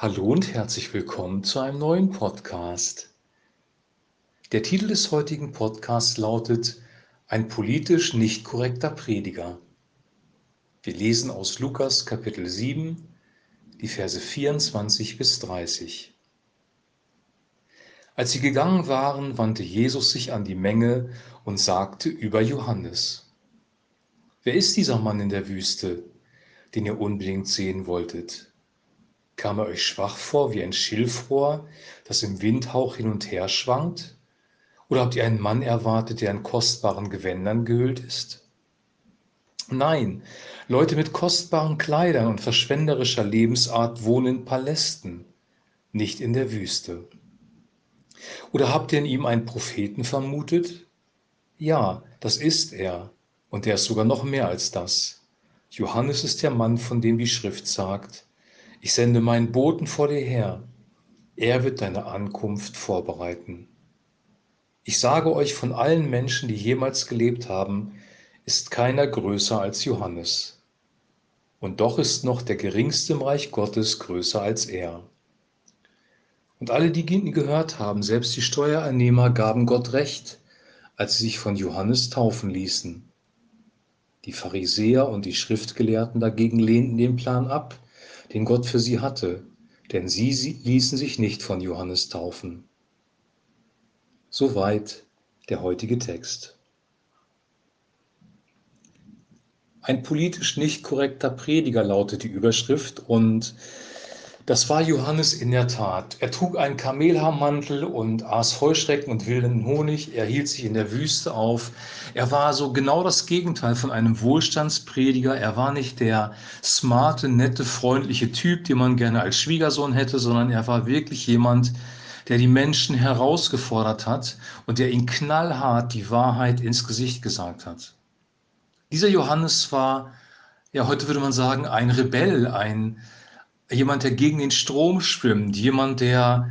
Hallo und herzlich willkommen zu einem neuen Podcast. Der Titel des heutigen Podcasts lautet Ein politisch nicht korrekter Prediger. Wir lesen aus Lukas Kapitel 7, die Verse 24 bis 30. Als sie gegangen waren, wandte Jesus sich an die Menge und sagte über Johannes, Wer ist dieser Mann in der Wüste, den ihr unbedingt sehen wolltet? Kam er euch schwach vor wie ein Schilfrohr, das im Windhauch hin und her schwankt? Oder habt ihr einen Mann erwartet, der in kostbaren Gewändern gehüllt ist? Nein, Leute mit kostbaren Kleidern und verschwenderischer Lebensart wohnen in Palästen, nicht in der Wüste. Oder habt ihr in ihm einen Propheten vermutet? Ja, das ist er, und er ist sogar noch mehr als das. Johannes ist der Mann, von dem die Schrift sagt, ich sende meinen Boten vor dir her. Er wird deine Ankunft vorbereiten. Ich sage euch, von allen Menschen, die jemals gelebt haben, ist keiner größer als Johannes. Und doch ist noch der geringste im Reich Gottes größer als er. Und alle, die ihn gehört haben, selbst die Steuereinnehmer, gaben Gott recht, als sie sich von Johannes taufen ließen. Die Pharisäer und die Schriftgelehrten dagegen lehnten den Plan ab, den Gott für sie hatte, denn sie ließen sich nicht von Johannes taufen. Soweit der heutige Text. Ein politisch nicht korrekter Prediger lautet die Überschrift und das war Johannes in der Tat. Er trug einen Kamelhaarmantel und aß Heuschrecken und wilden Honig. Er hielt sich in der Wüste auf. Er war so genau das Gegenteil von einem Wohlstandsprediger. Er war nicht der smarte, nette, freundliche Typ, den man gerne als Schwiegersohn hätte, sondern er war wirklich jemand, der die Menschen herausgefordert hat und der ihnen knallhart die Wahrheit ins Gesicht gesagt hat. Dieser Johannes war, ja, heute würde man sagen, ein Rebell, ein jemand, der gegen den Strom schwimmt, jemand, der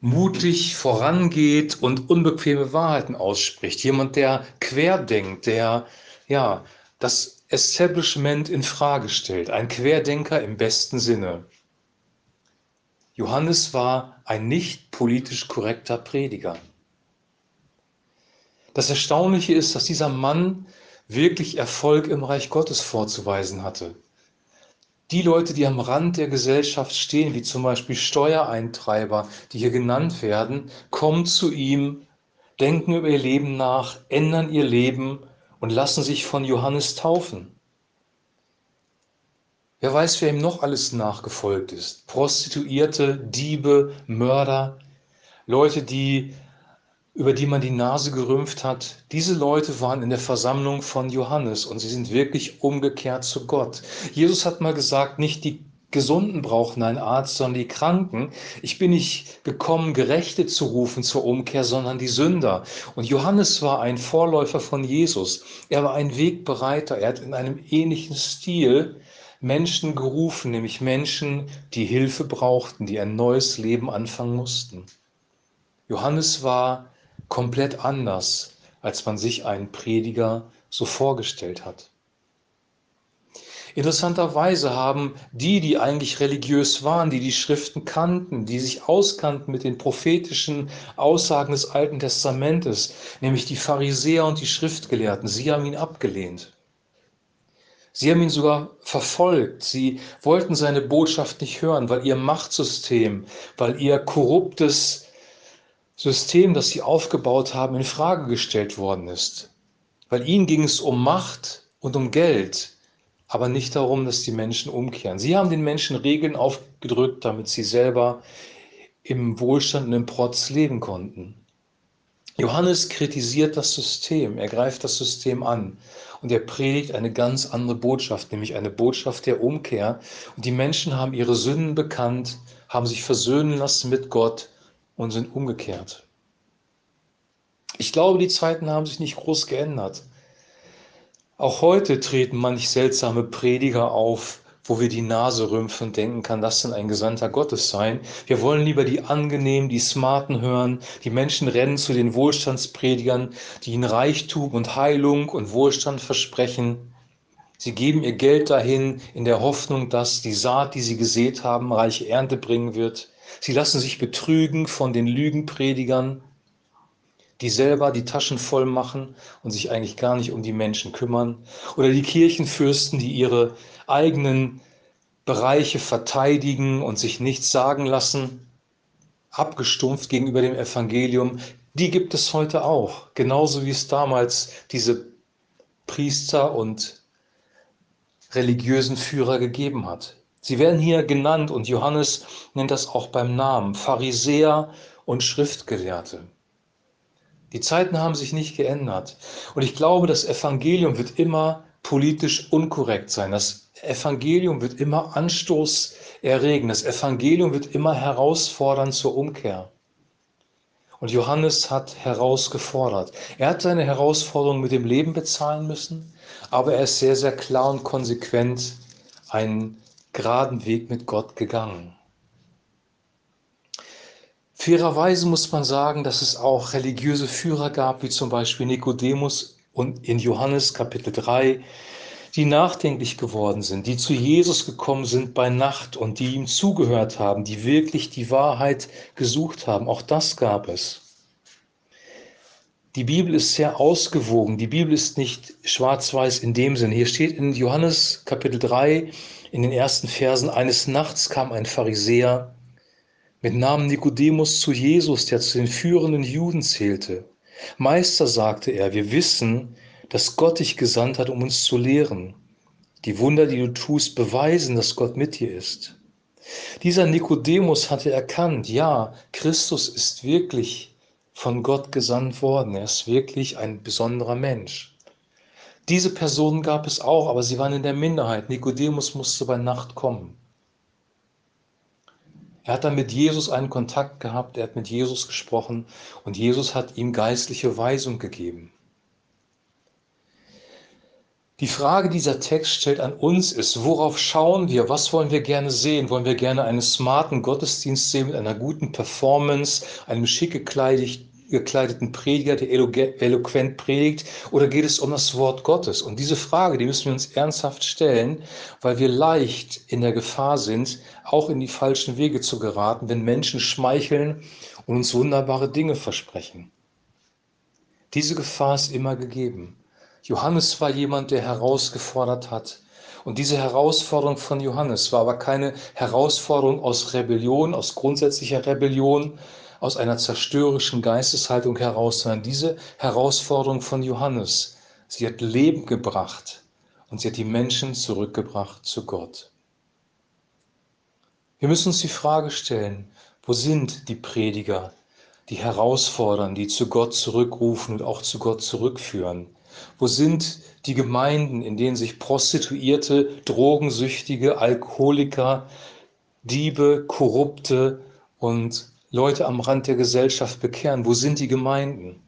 mutig vorangeht und unbequeme Wahrheiten ausspricht, jemand, der querdenkt, der ja das Establishment in Frage stellt, ein Querdenker im besten Sinne. Johannes war ein nicht politisch korrekter Prediger. Das Erstaunliche ist, dass dieser Mann wirklich Erfolg im Reich Gottes vorzuweisen hatte. Die Leute, die am Rand der Gesellschaft stehen, wie zum Beispiel Steuereintreiber, die hier genannt werden, kommen zu ihm, denken über ihr Leben nach, ändern ihr Leben und lassen sich von Johannes taufen. Wer weiß, wer ihm noch alles nachgefolgt ist. Prostituierte, Diebe, Mörder, Leute, die über die man die Nase gerümpft hat, diese Leute waren in der Versammlung von Johannes und sie sind wirklich umgekehrt zu Gott. Jesus hat mal gesagt, nicht die Gesunden brauchen einen Arzt, sondern die Kranken. Ich bin nicht gekommen, Gerechte zu rufen zur Umkehr, sondern die Sünder. Und Johannes war ein Vorläufer von Jesus. Er war ein Wegbereiter. Er hat in einem ähnlichen Stil Menschen gerufen, nämlich Menschen, die Hilfe brauchten, die ein neues Leben anfangen mussten. Johannes war komplett anders, als man sich einen Prediger so vorgestellt hat. Interessanterweise haben die, die eigentlich religiös waren, die die Schriften kannten, die sich auskannten mit den prophetischen Aussagen des Alten Testamentes, nämlich die Pharisäer und die Schriftgelehrten, sie haben ihn abgelehnt. Sie haben ihn sogar verfolgt. Sie wollten seine Botschaft nicht hören, weil ihr Machtsystem, weil ihr korruptes System, das sie aufgebaut haben, in Frage gestellt worden ist. Weil ihnen ging es um Macht und um Geld, aber nicht darum, dass die Menschen umkehren. Sie haben den Menschen Regeln aufgedrückt, damit sie selber im Wohlstand und im Protz leben konnten. Johannes kritisiert das System, er greift das System an und er predigt eine ganz andere Botschaft, nämlich eine Botschaft der Umkehr. Und die Menschen haben ihre Sünden bekannt, haben sich versöhnen lassen mit Gott und sind umgekehrt. Ich glaube, die Zeiten haben sich nicht groß geändert. Auch heute treten manch seltsame Prediger auf, wo wir die Nase rümpfen und denken, kann das denn ein Gesandter Gottes sein? Wir wollen lieber die angenehmen, die smarten hören. Die Menschen rennen zu den Wohlstandspredigern, die ihnen Reichtum und Heilung und Wohlstand versprechen. Sie geben ihr Geld dahin in der Hoffnung, dass die Saat, die sie gesät haben, reiche Ernte bringen wird. Sie lassen sich betrügen von den Lügenpredigern, die selber die Taschen voll machen und sich eigentlich gar nicht um die Menschen kümmern. Oder die Kirchenfürsten, die ihre eigenen Bereiche verteidigen und sich nichts sagen lassen, abgestumpft gegenüber dem Evangelium. Die gibt es heute auch, genauso wie es damals diese Priester und religiösen Führer gegeben hat. Sie werden hier genannt und Johannes nennt das auch beim Namen, Pharisäer und Schriftgelehrte. Die Zeiten haben sich nicht geändert. Und ich glaube, das Evangelium wird immer politisch unkorrekt sein. Das Evangelium wird immer Anstoß erregen. Das Evangelium wird immer herausfordern zur Umkehr. Und Johannes hat herausgefordert. Er hat seine Herausforderung mit dem Leben bezahlen müssen, aber er ist sehr, sehr klar und konsequent einen geraden Weg mit Gott gegangen. Fairerweise muss man sagen, dass es auch religiöse Führer gab, wie zum Beispiel Nikodemus und in Johannes Kapitel 3, die nachdenklich geworden sind, die zu Jesus gekommen sind bei Nacht und die ihm zugehört haben, die wirklich die Wahrheit gesucht haben. Auch das gab es. Die Bibel ist sehr ausgewogen. Die Bibel ist nicht schwarz-weiß in dem Sinne. Hier steht in Johannes Kapitel 3 in den ersten Versen, eines Nachts kam ein Pharisäer mit Namen Nikodemus zu Jesus, der zu den führenden Juden zählte. Meister, sagte er, wir wissen, dass Gott dich gesandt hat, um uns zu lehren. Die Wunder, die du tust, beweisen, dass Gott mit dir ist. Dieser Nikodemus hatte erkannt, ja, Christus ist wirklich von Gott gesandt worden. Er ist wirklich ein besonderer Mensch. Diese Personen gab es auch, aber sie waren in der Minderheit. Nikodemus musste bei Nacht kommen. Er hat dann mit Jesus einen Kontakt gehabt, er hat mit Jesus gesprochen und Jesus hat ihm geistliche Weisung gegeben. Die Frage, die dieser Text stellt an uns ist, worauf schauen wir? Was wollen wir gerne sehen? Wollen wir gerne einen smarten Gottesdienst sehen mit einer guten Performance, einem schick gekleideten Prediger, der eloquent predigt? Oder geht es um das Wort Gottes? Und diese Frage, die müssen wir uns ernsthaft stellen, weil wir leicht in der Gefahr sind, auch in die falschen Wege zu geraten, wenn Menschen schmeicheln und uns wunderbare Dinge versprechen. Diese Gefahr ist immer gegeben. Johannes war jemand, der herausgefordert hat. Und diese Herausforderung von Johannes war aber keine Herausforderung aus Rebellion, aus grundsätzlicher Rebellion, aus einer zerstörerischen Geisteshaltung heraus, sondern diese Herausforderung von Johannes, sie hat Leben gebracht und sie hat die Menschen zurückgebracht zu Gott. Wir müssen uns die Frage stellen, wo sind die Prediger, die herausfordern, die zu Gott zurückrufen und auch zu Gott zurückführen? Wo sind die Gemeinden, in denen sich Prostituierte, Drogensüchtige, Alkoholiker, Diebe, Korrupte und Leute am Rand der Gesellschaft bekehren? Wo sind die Gemeinden?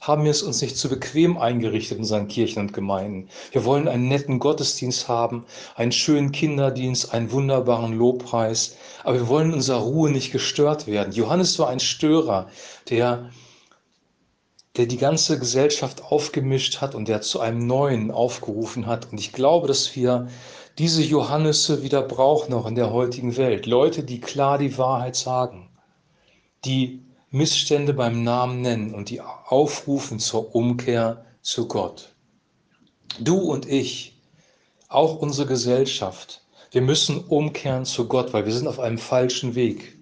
Haben wir es uns nicht zu bequem eingerichtet in unseren Kirchen und Gemeinden? Wir wollen einen netten Gottesdienst haben, einen schönen Kinderdienst, einen wunderbaren Lobpreis, aber wir wollen in unserer Ruhe nicht gestört werden. Johannes war ein Störer, der der die ganze Gesellschaft aufgemischt hat und der zu einem Neuen aufgerufen hat. Und ich glaube, dass wir diese Johannisse wieder brauchen, noch in der heutigen Welt. Leute, die klar die Wahrheit sagen, die Missstände beim Namen nennen und die aufrufen zur Umkehr zu Gott. Du und ich, auch unsere Gesellschaft, wir müssen umkehren zu Gott, weil wir sind auf einem falschen Weg.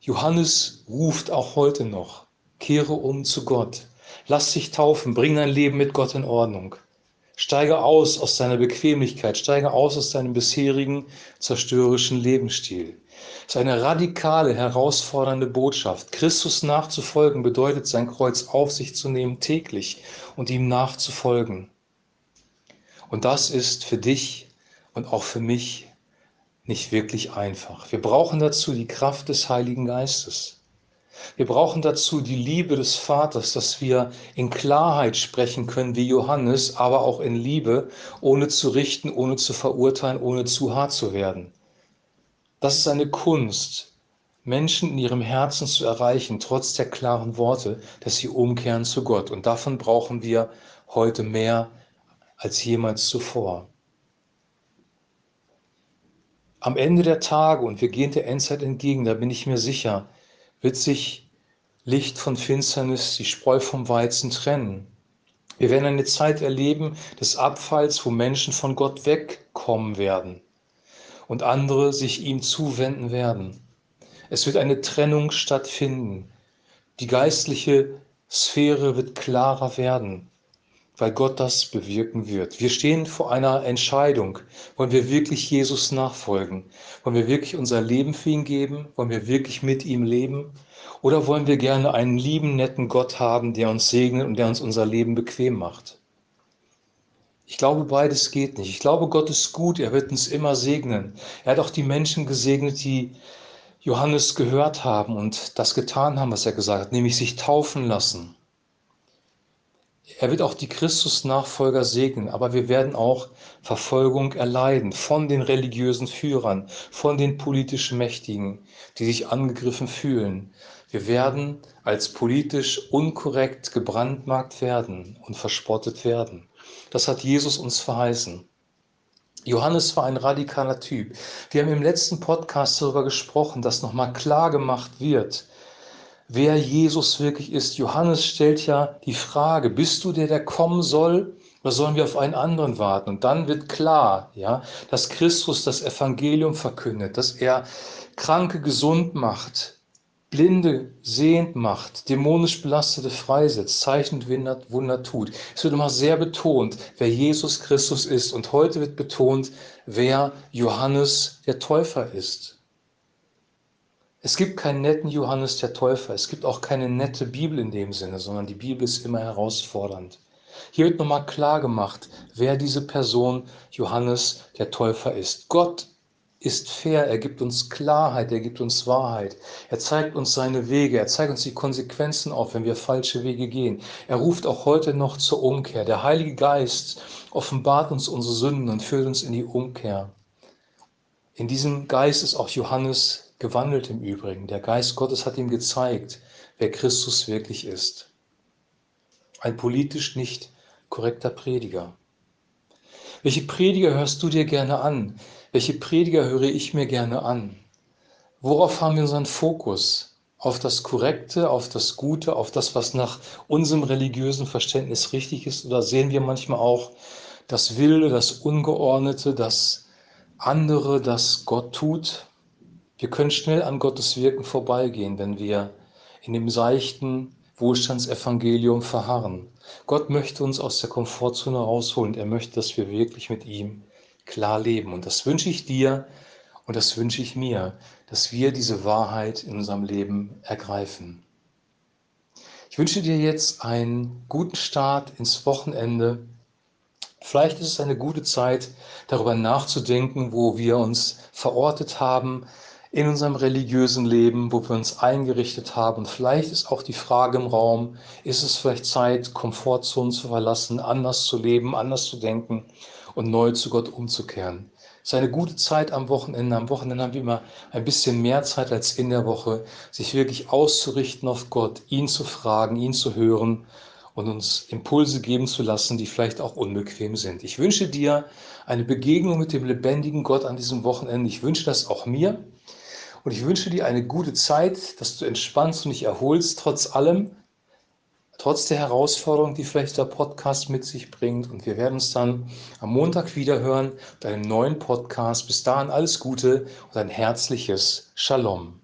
Johannes ruft auch heute noch, Kehre um zu Gott. Lass dich taufen, bring dein Leben mit Gott in Ordnung. Steige aus aus deiner Bequemlichkeit, steige aus aus deinem bisherigen zerstörerischen Lebensstil. Ist eine radikale, herausfordernde Botschaft. Christus nachzufolgen bedeutet, sein Kreuz auf sich zu nehmen täglich und ihm nachzufolgen. Und das ist für dich und auch für mich nicht wirklich einfach. Wir brauchen dazu die Kraft des Heiligen Geistes. Wir brauchen dazu die Liebe des Vaters, dass wir in Klarheit sprechen können wie Johannes, aber auch in Liebe, ohne zu richten, ohne zu verurteilen, ohne zu hart zu werden. Das ist eine Kunst, Menschen in ihrem Herzen zu erreichen, trotz der klaren Worte, dass sie umkehren zu Gott. Und davon brauchen wir heute mehr als jemals zuvor. Am Ende der Tage, und wir gehen der Endzeit entgegen, da bin ich mir sicher, wird sich Licht von Finsternis, die Spreu vom Weizen trennen. Wir werden eine Zeit erleben des Abfalls, wo Menschen von Gott wegkommen werden und andere sich ihm zuwenden werden. Es wird eine Trennung stattfinden. Die geistliche Sphäre wird klarer werden, weil Gott das bewirken wird. Wir stehen vor einer Entscheidung. Wollen wir wirklich Jesus nachfolgen? Wollen wir wirklich unser Leben für ihn geben? Wollen wir wirklich mit ihm leben? Oder wollen wir gerne einen lieben, netten Gott haben, der uns segnet und der uns unser Leben bequem macht? Ich glaube, beides geht nicht. Ich glaube, Gott ist gut, er wird uns immer segnen. Er hat auch die Menschen gesegnet, die Johannes gehört haben und das getan haben, was er gesagt hat, nämlich sich taufen lassen. Er wird auch die Christus-Nachfolger segnen, aber wir werden auch Verfolgung erleiden von den religiösen Führern, von den politisch Mächtigen, die sich angegriffen fühlen. Wir werden als politisch unkorrekt gebrandmarkt werden und verspottet werden. Das hat Jesus uns verheißen. Johannes war ein radikaler Typ. Wir haben im letzten Podcast darüber gesprochen, dass nochmal klar gemacht wird, wer Jesus wirklich ist. Johannes stellt ja die Frage, bist du der, der kommen soll? Oder sollen wir auf einen anderen warten? Und dann wird klar, ja, dass Christus das Evangelium verkündet, dass er Kranke gesund macht, Blinde sehend macht, dämonisch Belastete freisetzt, Zeichen und Wunder, tut. Es wird immer sehr betont, wer Jesus Christus ist. Und heute wird betont, wer Johannes der Täufer ist. Es gibt keinen netten Johannes der Täufer. Es gibt auch keine nette Bibel in dem Sinne, sondern die Bibel ist immer herausfordernd. Hier wird nochmal klar gemacht, wer diese Person Johannes der Täufer ist. Gott ist fair, er gibt uns Klarheit, er gibt uns Wahrheit. Er zeigt uns seine Wege, er zeigt uns die Konsequenzen auf, wenn wir falsche Wege gehen. Er ruft auch heute noch zur Umkehr. Der Heilige Geist offenbart uns unsere Sünden und führt uns in die Umkehr. In diesem Geist ist auch Johannes gewandelt im Übrigen. Der Geist Gottes hat ihm gezeigt, wer Christus wirklich ist. Ein politisch nicht korrekter Prediger. Welche Prediger hörst du dir gerne an? Welche Prediger höre ich mir gerne an? Worauf haben wir unseren Fokus? Auf das Korrekte, auf das Gute, auf das, was nach unserem religiösen Verständnis richtig ist? Oder sehen wir manchmal auch das Wilde, das Ungeordnete, das andere, das Gott tut? Wir können schnell an Gottes Wirken vorbeigehen, wenn wir in dem seichten Wohlstandsevangelium verharren. Gott möchte uns aus der Komfortzone rausholen. Er möchte, dass wir wirklich mit ihm klar leben. Und das wünsche ich dir und das wünsche ich mir, dass wir diese Wahrheit in unserem Leben ergreifen. Ich wünsche dir jetzt einen guten Start ins Wochenende. Vielleicht ist es eine gute Zeit, darüber nachzudenken, wo wir uns verortet haben in unserem religiösen Leben, wo wir uns eingerichtet haben. Und vielleicht ist auch die Frage im Raum, ist es vielleicht Zeit, Komfortzonen zu verlassen, anders zu leben, anders zu denken und neu zu Gott umzukehren. Es ist eine gute Zeit am Wochenende. Am Wochenende haben wir immer ein bisschen mehr Zeit als in der Woche, sich wirklich auszurichten auf Gott, ihn zu fragen, ihn zu hören und uns Impulse geben zu lassen, die vielleicht auch unbequem sind. Ich wünsche dir eine Begegnung mit dem lebendigen Gott an diesem Wochenende. Ich wünsche das auch mir. Und ich wünsche dir eine gute Zeit, dass du entspannst und dich erholst, trotz allem, trotz der Herausforderung, die vielleicht der Podcast mit sich bringt. Und wir werden uns dann am Montag wieder hören bei einem neuen Podcast. Bis dahin alles Gute und ein herzliches Shalom.